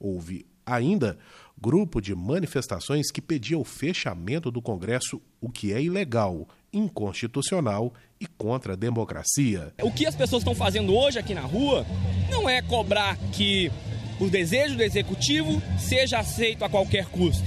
Houve ainda grupo de manifestações que pedia o fechamento do Congresso, o que é ilegal, inconstitucional e contra a democracia. O que as pessoas estão fazendo hoje aqui na rua não é cobrar que o desejo do executivo seja aceito a qualquer custo,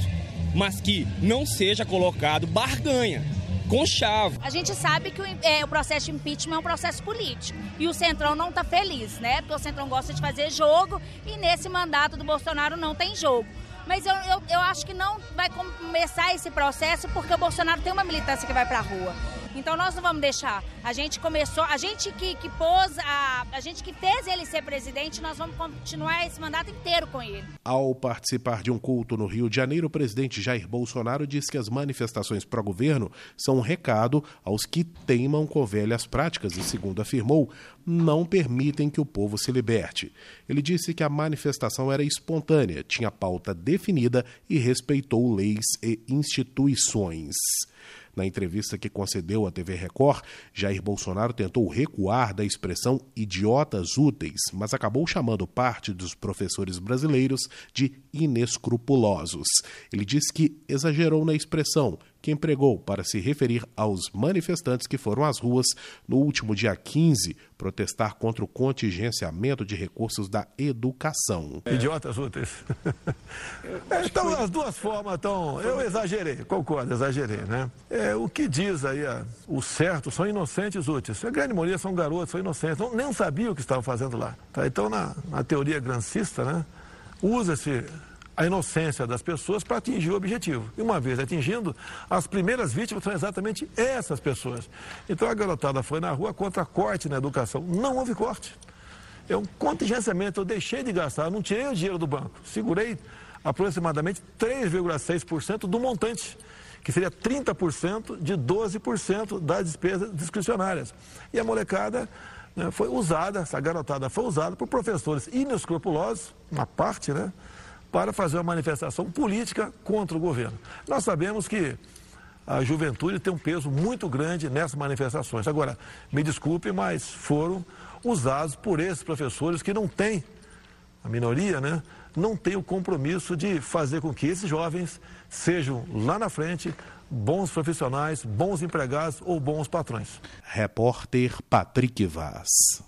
mas que não seja colocado barganha com chave. A gente sabe que o, é, o, processo de impeachment é um processo político e o Centrão não está feliz, né? Porque o Centrão gosta de fazer jogo e nesse mandato do Bolsonaro não tem jogo. Mas eu, eu, eu acho que não vai começar esse processo porque o Bolsonaro tem uma militância que vai para a rua. Então nós não vamos deixar. A gente começou, a gente que, que pôs, a, a gente que fez ele ser presidente, nós vamos continuar esse mandato inteiro com ele. Ao participar de um culto no Rio de Janeiro, o presidente Jair Bolsonaro disse que as manifestações pró-governo são um recado aos que teimam com velhas práticas e, segundo afirmou, não permitem que o povo se liberte. Ele disse que a manifestação era espontânea, tinha pauta definida e respeitou leis e instituições. Na entrevista que concedeu à TV Record, Jair Bolsonaro tentou recuar da expressão idiotas úteis, mas acabou chamando parte dos professores brasileiros de inescrupulosos. Ele disse que exagerou na expressão, que empregou para se referir aos manifestantes que foram às ruas no último dia 15 protestar contra o contingenciamento de recursos da educação. É. Idiotas úteis. então, as duas formas estão. Eu exagerei, concordo, exagerei, né? É, o que diz aí a, o certo são inocentes úteis. A grande maioria são garotos, são inocentes, não, nem sabiam o que estavam fazendo lá. Tá? Então, na, na teoria grancista, né, usa-se a inocência das pessoas para atingir o objetivo. E uma vez atingindo, as primeiras vítimas são exatamente essas pessoas. Então a garotada foi na rua contra corte na educação. Não houve corte. É um contingenciamento. Eu deixei de gastar, não tirei o dinheiro do banco. Segurei aproximadamente 3,6% do montante, que seria 30% de 12% das despesas discricionárias. E a molecada né, foi usada, essa garotada foi usada por professores inescrupulosos, uma parte, né? Para fazer uma manifestação política contra o governo. Nós sabemos que a juventude tem um peso muito grande nessas manifestações. Agora, me desculpe, mas foram usados por esses professores que não têm, a minoria, né? Não tem o compromisso de fazer com que esses jovens sejam lá na frente bons profissionais, bons empregados ou bons patrões. Repórter Patrick Vaz.